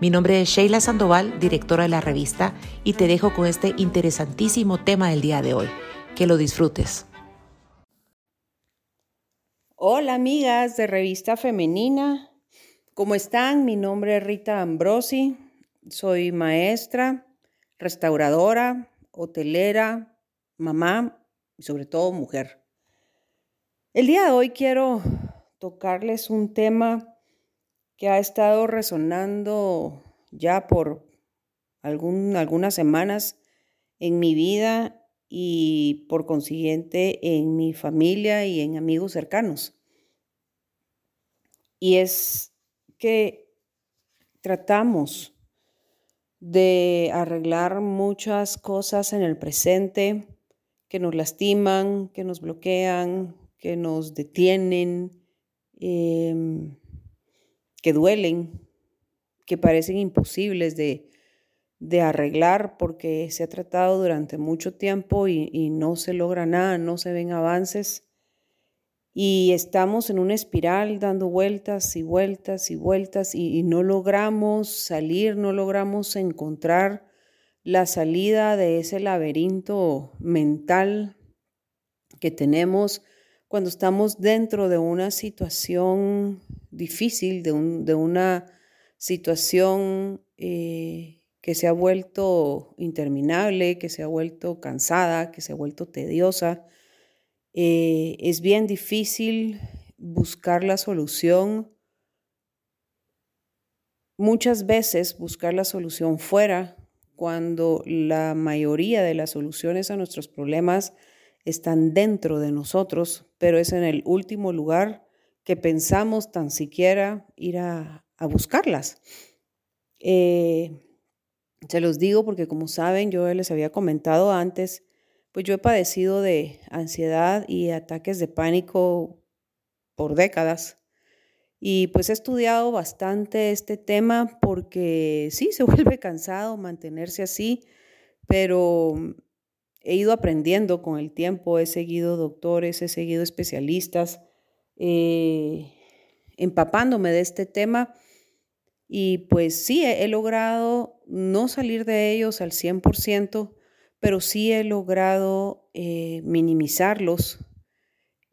Mi nombre es Sheila Sandoval, directora de la revista, y te dejo con este interesantísimo tema del día de hoy. Que lo disfrutes. Hola amigas de Revista Femenina, ¿cómo están? Mi nombre es Rita Ambrosi, soy maestra, restauradora, hotelera, mamá y sobre todo mujer. El día de hoy quiero tocarles un tema que ha estado resonando ya por algunas semanas en mi vida y por consiguiente en mi familia y en amigos cercanos. Y es que tratamos de arreglar muchas cosas en el presente que nos lastiman, que nos bloquean, que nos detienen, em, que duelen, que parecen imposibles de, arreglar porque se ha tratado durante mucho tiempo y no se logra nada, no se ven avances. Y estamos en una espiral dando vueltas y vueltas y vueltas y, no logramos salir, no logramos encontrar la salida de ese laberinto mental que tenemos cuando estamos dentro de una situación difícil, de, una situación eh, que se ha vuelto interminable, que se ha vuelto cansada, que se ha vuelto tediosa eh, es bien difícil buscar la solución. Muchas veces buscar la solución fuera cuando la mayoría de las soluciones a nuestros problemas están dentro de nosotros, pero es en el último lugar que pensamos tan siquiera ir a, buscarlas. Eh, se los digo porque como saben, yo les había comentado antes pues yo he padecido de ansiedad y ataques de pánico por décadas. Y pues he estudiado bastante este tema porque sí, se vuelve cansado mantenerse así, pero he ido aprendiendo con el tiempo, he seguido doctores, he seguido especialistas, eh, empapándome de este tema y pues sí, he, logrado no salir de ellos al 100%, pero sí he logrado eh, minimizarlos,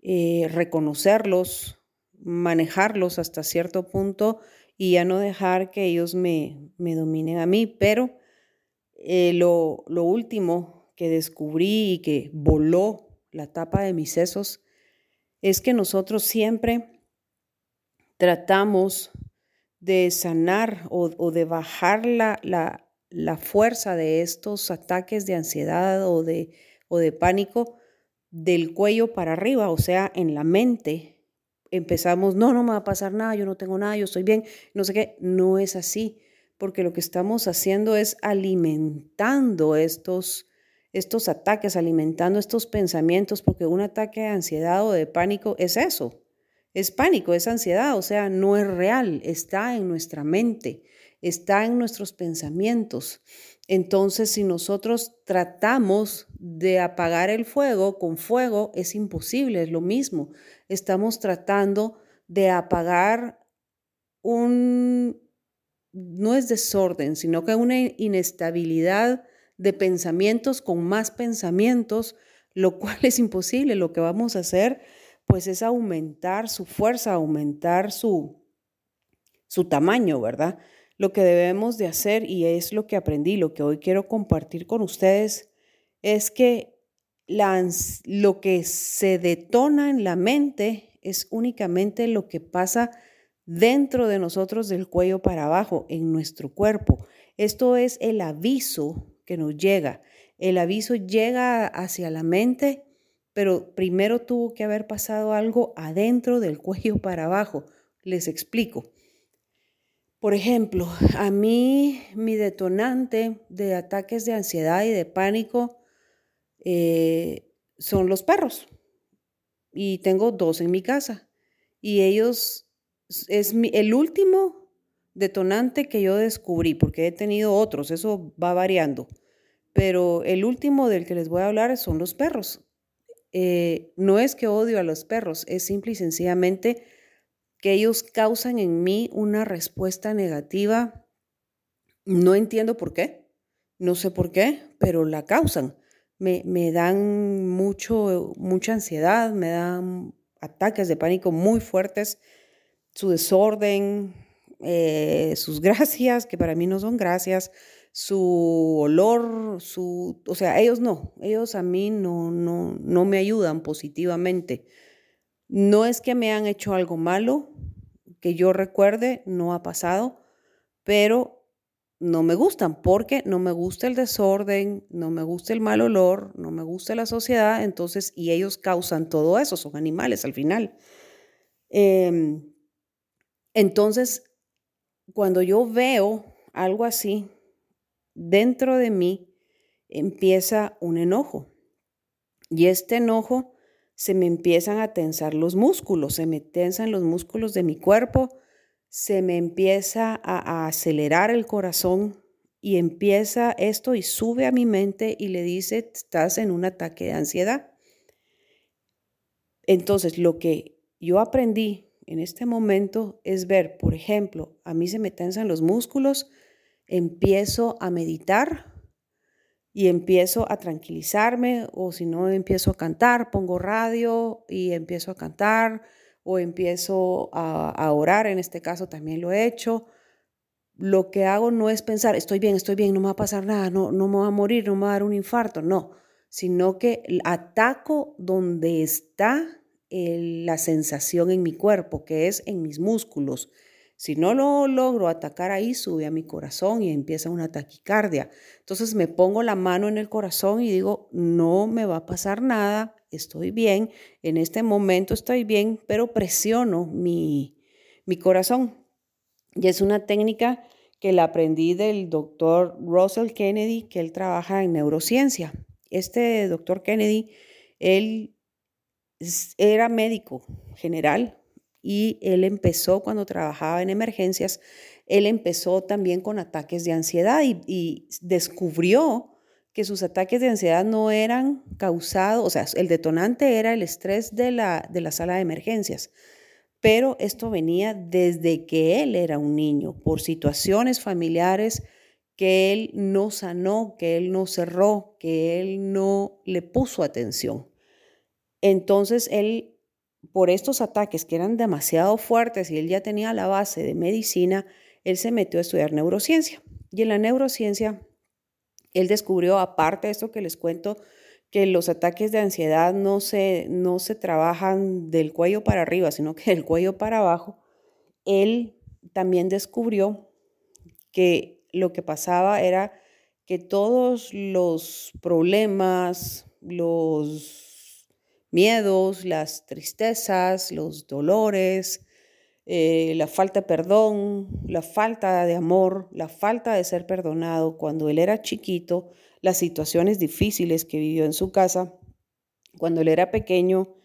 eh, reconocerlos, manejarlos hasta cierto punto y ya no dejar que ellos me, dominen a mí. Pero lo, lo último que descubrí y que voló la tapa de mis sesos es que nosotros siempre tratamos de sanar o, de bajar la, la, la fuerza de estos ataques de ansiedad o de, o de pánico del cuello para arriba, o sea, en la mente. Empezamos, no, no me va a pasar nada, yo no tengo nada, yo estoy bien, no sé qué. No es así, porque lo que estamos haciendo es alimentando estos, estos ataques, alimentando estos pensamientos, porque un ataque de ansiedad o de pánico es eso, es pánico, es ansiedad, o sea, no es real, está en nuestra mente está en nuestros pensamientos. Entonces, si nosotros tratamos de apagar el fuego con fuego, es imposible, es lo mismo. Estamos tratando de apagar un, no es desorden, sino que una inestabilidad de pensamientos con más pensamientos, lo cual es imposible. Lo que vamos a hacer, pues, es aumentar su fuerza, aumentar su, su tamaño, ¿verdad? Lo que debemos de hacer, y es lo que aprendí, lo que hoy quiero compartir con ustedes, es que lo que se detona en la mente es únicamente lo que pasa dentro de nosotros del cuello para abajo, en nuestro cuerpo. Esto es el aviso que nos llega. El aviso llega hacia la mente, pero primero tuvo que haber pasado algo adentro del cuello para abajo. Les explico. Por ejemplo, a mí mi detonante de ataques de ansiedad y de pánico eh, son los perros. Y tengo dos en mi casa. Y ellos, es el último detonante que yo descubrí, porque he tenido otros, eso va variando. Pero el último del que les voy a hablar son los perros. Eh, no es que odio a los perros, es simple y sencillamente que ellos causan en mí una respuesta negativa. No entiendo por qué, no sé por qué, pero la causan. Me, me dan mucho, mucha ansiedad, me dan ataques de pánico muy fuertes, su desorden, eh, sus gracias, que para mí no son gracias, su olor, su, o sea, ellos no, ellos a mí no, no, no me ayudan positivamente. No es que me han hecho algo malo, que yo recuerde, no ha pasado, pero no me gustan porque no me gusta el desorden, no me gusta el mal olor, no me gusta la sociedad, entonces, y ellos causan todo eso, son animales al final. Em, entonces, cuando yo veo algo así, dentro de mí empieza un enojo. Y este enojo se me empiezan a tensar los músculos, se me tensan los músculos de mi cuerpo, se me empieza a, acelerar el corazón y empieza esto y sube a mi mente y le dice, estás en un ataque de ansiedad. Entonces, lo que yo aprendí en este momento es ver, por ejemplo, a mí se me tensan los músculos, empiezo a meditar y empiezo a tranquilizarme o si no empiezo a cantar, pongo radio y empiezo a cantar o empiezo a, orar, en este caso también lo he hecho. Lo que hago no es pensar, estoy bien, estoy bien, no me va a pasar nada, no, no me va a morir, no me va a dar un infarto, no, sino que ataco donde está la sensación en mi cuerpo, que es en mis músculos, si no lo logro atacar ahí, sube a mi corazón y empieza una taquicardia. Entonces me pongo la mano en el corazón y digo, no me va a pasar nada, estoy bien, en este momento estoy bien, pero presiono mi, mi corazón. Y es una técnica que la aprendí del doctor Russell Kennedy, que él trabaja en neurociencia. Este doctor Kennedy, él era médico general, y él empezó cuando trabajaba en emergencias, él empezó también con ataques de ansiedad y, descubrió que sus ataques de ansiedad no eran causados, o sea, el detonante era el estrés de la, de la sala de emergencias, pero esto venía desde que él era un niño, por situaciones familiares que él no sanó, que él no cerró, que él no le puso atención. Entonces él por estos ataques que eran demasiado fuertes y él ya tenía la base de medicina, él se metió a estudiar neurociencia. Y en la neurociencia, él descubrió, aparte de esto que les cuento, que los ataques de ansiedad no se, no se trabajan del cuello para arriba, sino que del cuello para abajo. Él también descubrió que lo que pasaba era que todos los problemas, los miedos, las tristezas, los dolores, eh, la falta de perdón, la falta de amor, la falta de ser perdonado. Cuando él era chiquito, las situaciones difíciles que vivió en su casa, cuando él era pequeño,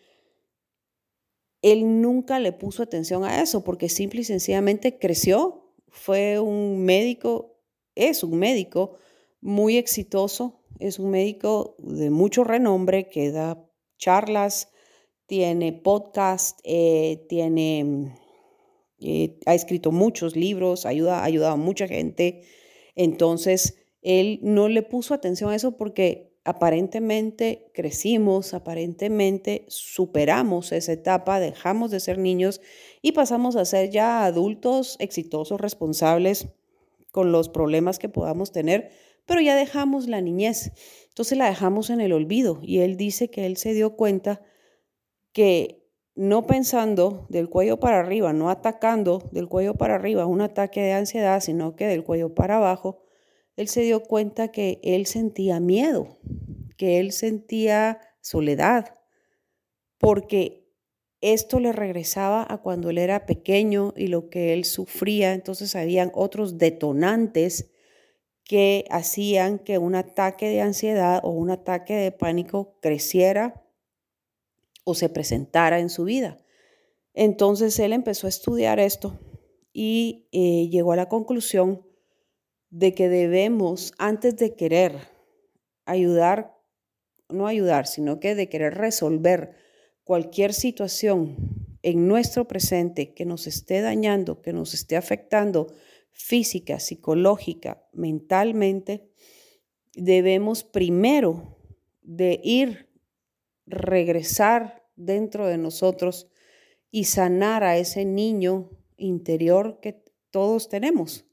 él nunca le puso atención a eso porque simple y sencillamente creció, fue un médico, es un médico muy exitoso, es un médico de mucho renombre que da charlas, tiene podcast, eh, tiene, eh, ha escrito muchos libros, ayuda, ha ayudado a mucha gente. Entonces, él no le puso atención a eso porque aparentemente crecimos, aparentemente superamos esa etapa, dejamos de ser niños y pasamos a ser ya adultos exitosos, responsables con los problemas que podamos tener, pero ya dejamos la niñez. Entonces la dejamos en el olvido y él dice que él se dio cuenta que no pensando del cuello para arriba, no atacando del cuello para arriba, un ataque de ansiedad, sino que del cuello para abajo, él se dio cuenta que él sentía miedo, que él sentía soledad, porque esto le regresaba a cuando él era pequeño y lo que él sufría, entonces habían otros detonantes que hacían que un ataque de ansiedad o un ataque de pánico creciera o se presentara en su vida. Entonces él empezó a estudiar esto y eh, llegó a la conclusión de que debemos, antes de querer ayudar, no ayudar, sino que de querer resolver cualquier situación en nuestro presente que nos esté dañando, que nos esté afectando física, psicológica, mentalmente, debemos primero de ir, regresar dentro de nosotros y sanar a ese niño interior que todos tenemos.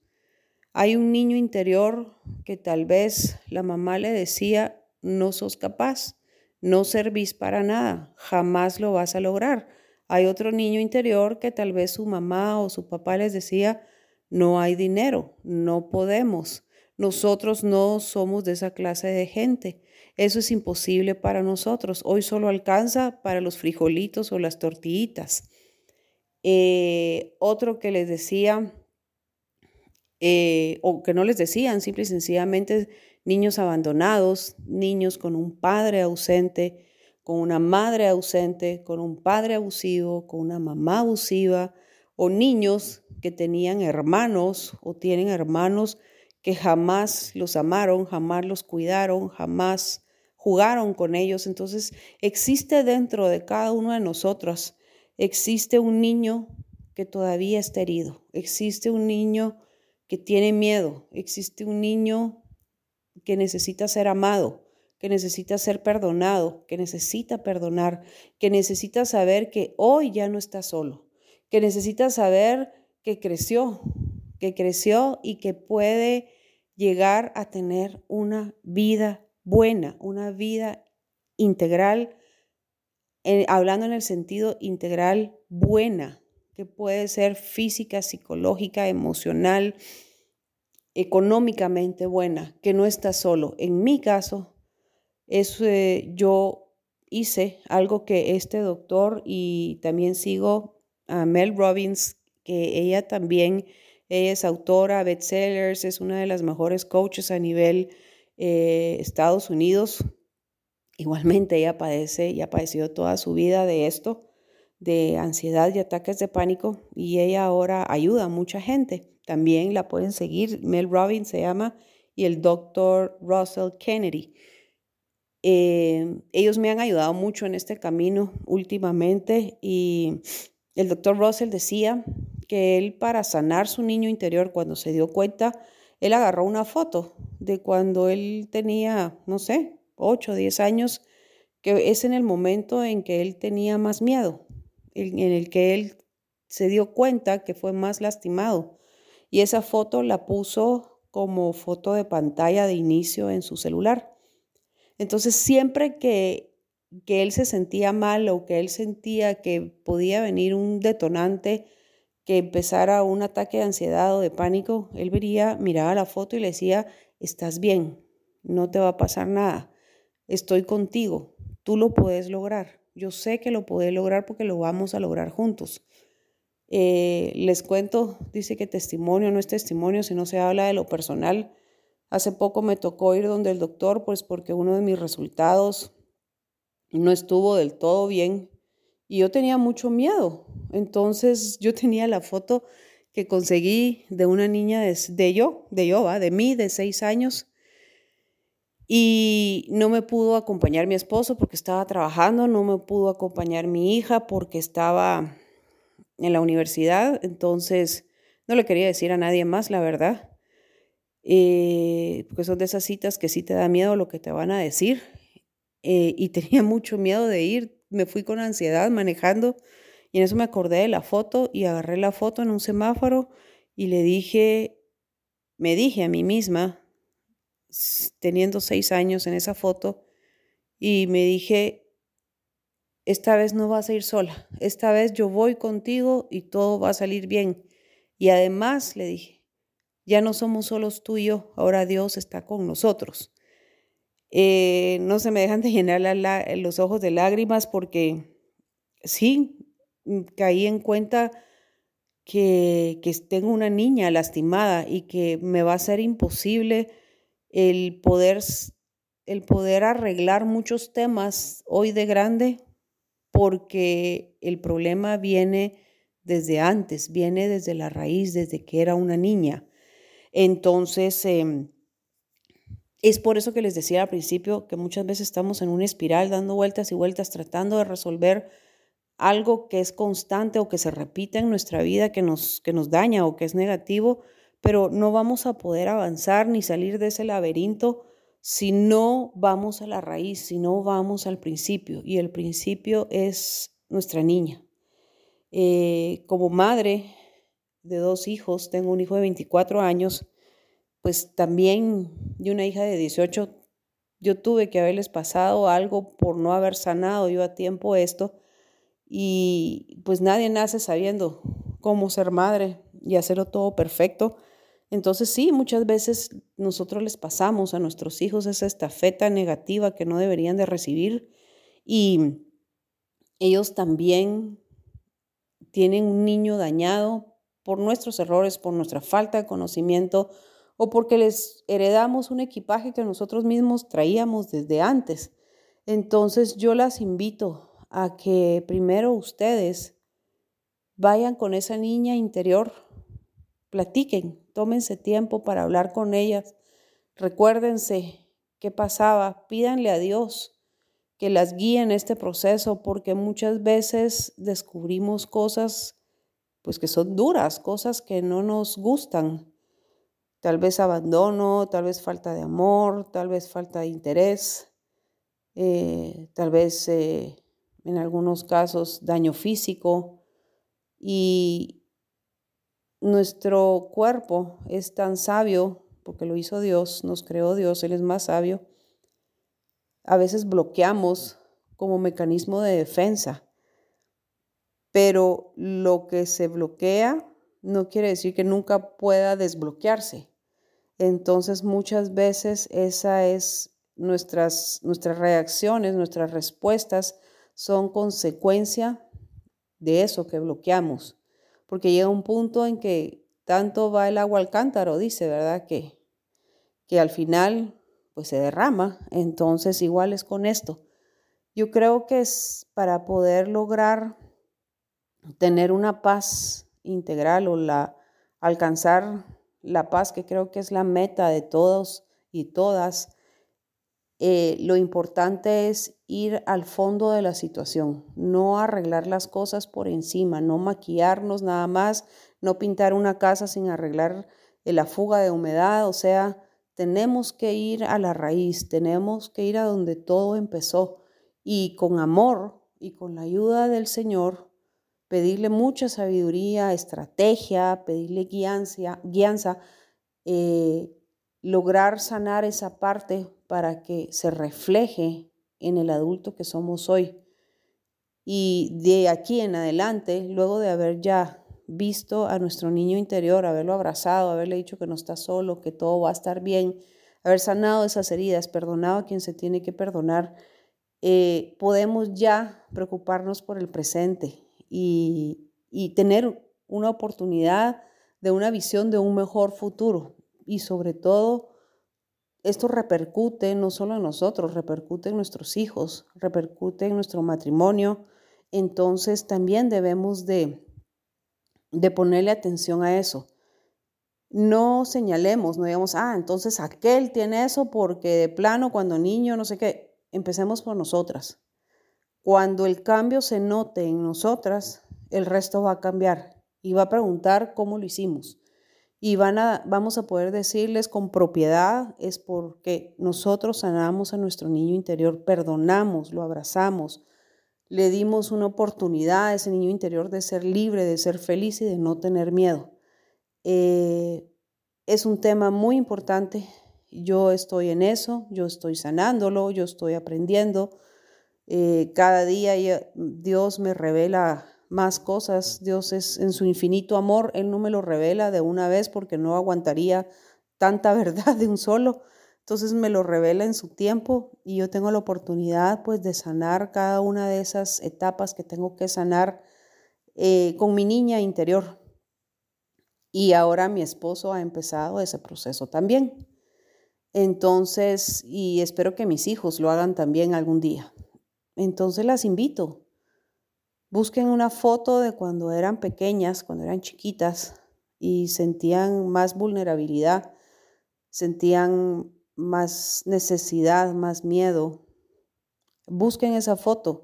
Hay un niño interior que tal vez la mamá le decía, no sos capaz, no servís para nada, jamás lo vas a lograr. Hay otro niño interior que tal vez su mamá o su papá les decía, no hay dinero, no podemos. Nosotros no somos de esa clase de gente. Eso es imposible para nosotros. Hoy solo alcanza para los frijolitos o las tortillitas. Eh, otro que les decía, eh, o que no les decían, simple y sencillamente niños abandonados, niños con un padre ausente, con una madre ausente, con un padre abusivo, con una mamá abusiva, o niños que tenían hermanos o tienen hermanos que jamás los amaron, jamás los cuidaron, jamás jugaron con ellos. Entonces existe dentro de cada uno de nosotros, existe un niño que todavía está herido, existe un niño que tiene miedo, existe un niño que necesita ser amado, que necesita ser perdonado, que necesita perdonar, que necesita saber que hoy ya no está solo, que necesita saber que creció, que creció y que puede llegar a tener una vida buena, una vida integral, eh, hablando en el sentido integral buena, que puede ser física, psicológica, emocional, económicamente buena, que no está solo. En mi caso, es, eh, yo hice algo que este doctor y también sigo Mel Robbins, que ella también es autora, bestsellers, es una de las mejores coaches a nivel eh, Estados Unidos. Igualmente ella padece y ha padecido toda su vida de esto, de ansiedad y ataques de pánico, y ella ahora ayuda a mucha gente. También la pueden seguir, Mel Robbins se llama, y el doctor Russell Kennedy. Eh, ellos me han ayudado mucho en este camino últimamente y el doctor Russell decía que él para sanar su niño interior cuando se dio cuenta, él agarró una foto de cuando él tenía, no sé, 8 o 10 años, que es en el momento en que él tenía más miedo, en el que él se dio cuenta que fue más lastimado. Y esa foto la puso como foto de pantalla de inicio en su celular. Entonces, siempre que que él se sentía mal o que él sentía que podía venir un detonante que empezara un ataque de ansiedad o de pánico, él vería, miraba la foto y le decía, estás bien, no te va a pasar nada, estoy contigo, tú lo puedes lograr, yo sé que lo puedes lograr porque lo vamos a lograr juntos. Eh, les cuento, dice que testimonio no es testimonio si no se habla de lo personal. Hace poco me tocó ir donde el doctor, pues porque uno de mis resultados no estuvo del todo bien y yo tenía mucho miedo. Entonces yo tenía la foto que conseguí de una niña de, yo, de yo, de mí, de seis años. Y no me pudo acompañar mi esposo porque estaba trabajando, no me pudo acompañar mi hija porque estaba en la universidad. Entonces no le quería decir a nadie más, la verdad. Eh, porque son de esas citas que sí te da miedo lo que te van a decir. Eh, y tenía mucho miedo de ir. Me fui con ansiedad manejando y en eso me acordé de la foto y agarré la foto en un semáforo y le dije, me dije a mí misma, teniendo seis años en esa foto, y me dije, esta vez no vas a ir sola, esta vez yo voy contigo y todo va a salir bien. Y además le dije, ya no somos solos tú y yo, ahora Dios está con nosotros. Eh, no se me dejan de llenar los ojos de lágrimas porque sí, mm, caí en cuenta que, que tengo una niña lastimada y que me va a ser imposible el poder, el poder arreglar muchos temas hoy de grande porque el problema viene desde antes, viene desde la raíz, desde que era una niña. Entonces, em, es por eso que les decía al principio que muchas veces estamos en una espiral dando vueltas y vueltas tratando de resolver algo que es constante o que se repite en nuestra vida, que nos, que nos daña o que es negativo, pero no vamos a poder avanzar ni salir de ese laberinto si no vamos a la raíz, si no vamos al principio. Y el principio es nuestra niña. Eh, como madre de dos hijos, tengo un hijo de 24 años, pues también y una hija de 18, yo tuve que haberles pasado algo por no haber sanado yo a tiempo esto y pues nadie nace sabiendo cómo ser madre y hacerlo todo perfecto. Entonces sí, muchas veces nosotros les pasamos a nuestros hijos esa estafeta negativa que no deberían de recibir y ellos también tienen un niño dañado por nuestros errores, por nuestra falta de conocimiento o porque les heredamos un equipaje que nosotros mismos traíamos desde antes. Entonces yo las invito a que primero ustedes vayan con esa niña interior, platiquen, tómense tiempo para hablar con ellas, recuérdense qué pasaba, pídanle a Dios que las guíe en este proceso, porque muchas veces descubrimos cosas pues que son duras, cosas que no nos gustan. Tal vez abandono, tal vez falta de amor, tal vez falta de interés, eh, tal vez eh, en algunos casos daño físico y nuestro cuerpo es tan sabio porque lo hizo Dios, nos creó Dios, Él es más sabio. A veces bloqueamos como mecanismo de defensa, pero lo que se bloquea no quiere decir que nunca pueda desbloquearse. Entonces muchas veces esa es nuestras, nuestras reacciones, nuestras respuestas son consecuencia de eso que bloqueamos, porque llega un punto en que tanto va el agua al cántaro, dice, ¿verdad? Que, que al final pues se derrama, entonces igual es con esto. Yo creo que es para poder lograr tener una paz integral o la alcanzar la paz que creo que es la meta de todos y todas eh, lo importante es ir al fondo de la situación, no arreglar las cosas por encima, no maquillarnos nada más, no pintar una casa sin arreglar la fuga de humedad, o sea, tenemos que ir a la raíz, tenemos que ir a donde todo empezó y con amor y con la ayuda del Señor, pedirle mucha sabiduría, estrategia, pedirle guianza, guianza eh, lograr sanar esa parte para que se refleje en el adulto que somos hoy. Y de aquí en adelante, luego de haber ya visto a nuestro niño interior, haberlo abrazado, haberle dicho que no está solo, que todo va a estar bien, haber sanado esas heridas, perdonado a quien se tiene que perdonar, eh, podemos ya preocuparnos por el presente y, tener una oportunidad de una visión de un mejor futuro y sobre todo esto repercute no solo en nosotros, repercute en nuestros hijos, repercute en nuestro matrimonio. Entonces también debemos de, de ponerle atención a eso. No señalemos, no digamos, ah, entonces aquel tiene eso porque de plano cuando niño, no sé qué, empecemos por nosotras. Cuando el cambio se note en nosotras, el resto va a cambiar y va a preguntar cómo lo hicimos y van a, vamos a poder decirles con propiedad es porque nosotros sanamos a nuestro niño interior, perdonamos, lo abrazamos, le dimos una oportunidad a ese niño interior de ser libre, de ser feliz y de no tener miedo. Eh, es un tema muy importante. Yo estoy en eso, yo estoy sanándolo, yo estoy aprendiendo. Eh, cada día Dios me revela más cosas. Dios es en su infinito amor, Él no me lo revela de una vez porque no aguantaría tanta verdad de un solo. Entonces me lo revela en su tiempo y yo tengo la oportunidad pues de sanar cada una de esas etapas que tengo que sanar eh, con mi niña interior. Y ahora mi esposo ha empezado ese proceso también. Entonces, y espero que mis hijos lo hagan también algún día. Entonces las invito. Busquen una foto de cuando eran pequeñas, cuando eran chiquitas y sentían más vulnerabilidad, sentían más necesidad, más miedo. Busquen esa foto,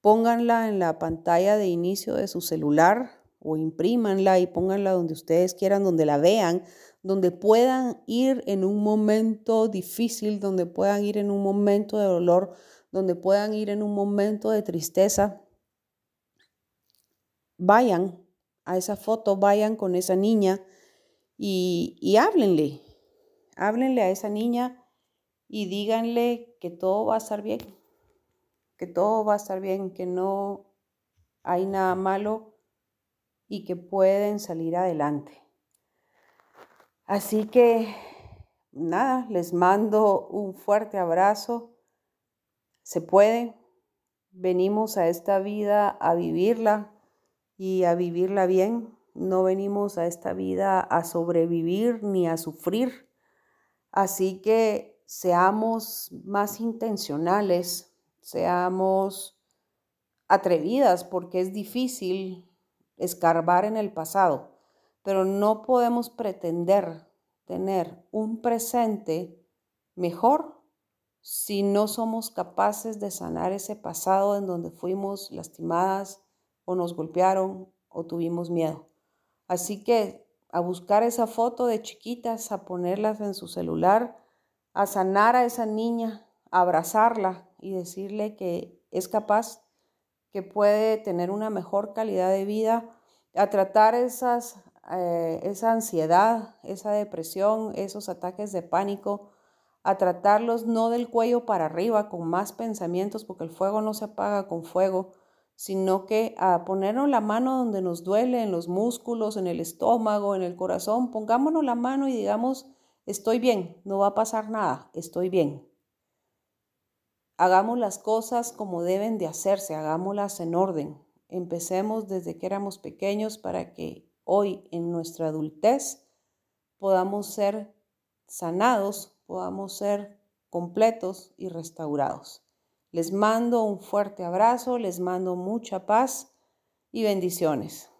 pónganla en la pantalla de inicio de su celular o imprímanla y pónganla donde ustedes quieran, donde la vean, donde puedan ir en un momento difícil, donde puedan ir en un momento de dolor, donde puedan ir en un momento de tristeza. Vayan a esa foto, vayan con esa niña y, y háblenle, háblenle a esa niña y díganle que todo va a estar bien, que todo va a estar bien, que no hay nada malo y que pueden salir adelante. Así que, nada, les mando un fuerte abrazo. Se puede. Venimos a esta vida a vivirla y a vivirla bien. No venimos a esta vida a sobrevivir ni a sufrir. Así que seamos más intencionales, seamos atrevidas porque es difícil escarbar en el pasado pero no podemos pretender tener un presente mejor si no somos capaces de sanar ese pasado en donde fuimos lastimadas o nos golpearon o tuvimos miedo. Así que a buscar esa foto de chiquitas, a ponerlas en su celular, a sanar a esa niña, a abrazarla y decirle que es capaz, que puede tener una mejor calidad de vida, a tratar esas eh, esa ansiedad, esa depresión, esos ataques de pánico, a tratarlos no del cuello para arriba con más pensamientos, porque el fuego no se apaga con fuego, sino que a ponernos la mano donde nos duele, en los músculos, en el estómago, en el corazón, pongámonos la mano y digamos, estoy bien, no va a pasar nada, estoy bien. Hagamos las cosas como deben de hacerse, hagámoslas en orden. Empecemos desde que éramos pequeños para que hoy en nuestra adultez podamos ser sanados, podamos ser completos y restaurados. Les mando un fuerte abrazo, les mando mucha paz y bendiciones.